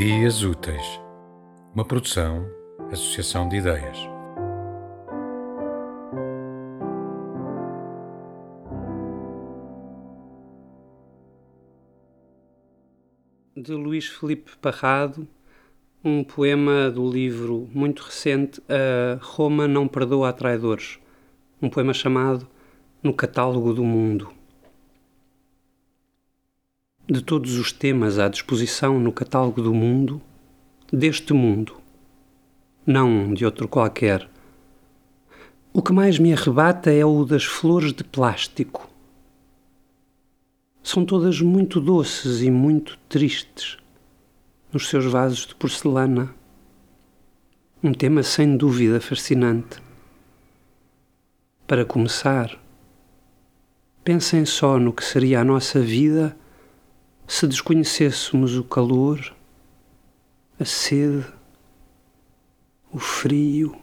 Dias Úteis, uma produção, associação de ideias. De Luís Felipe Parrado, um poema do livro muito recente A Roma não perdoa a traidores, um poema chamado No Catálogo do Mundo de todos os temas à disposição no catálogo do mundo, deste mundo, não de outro qualquer. O que mais me arrebata é o das flores de plástico. São todas muito doces e muito tristes nos seus vasos de porcelana. Um tema sem dúvida fascinante. Para começar, pensem só no que seria a nossa vida se desconhecêssemos o calor, a sede, o frio,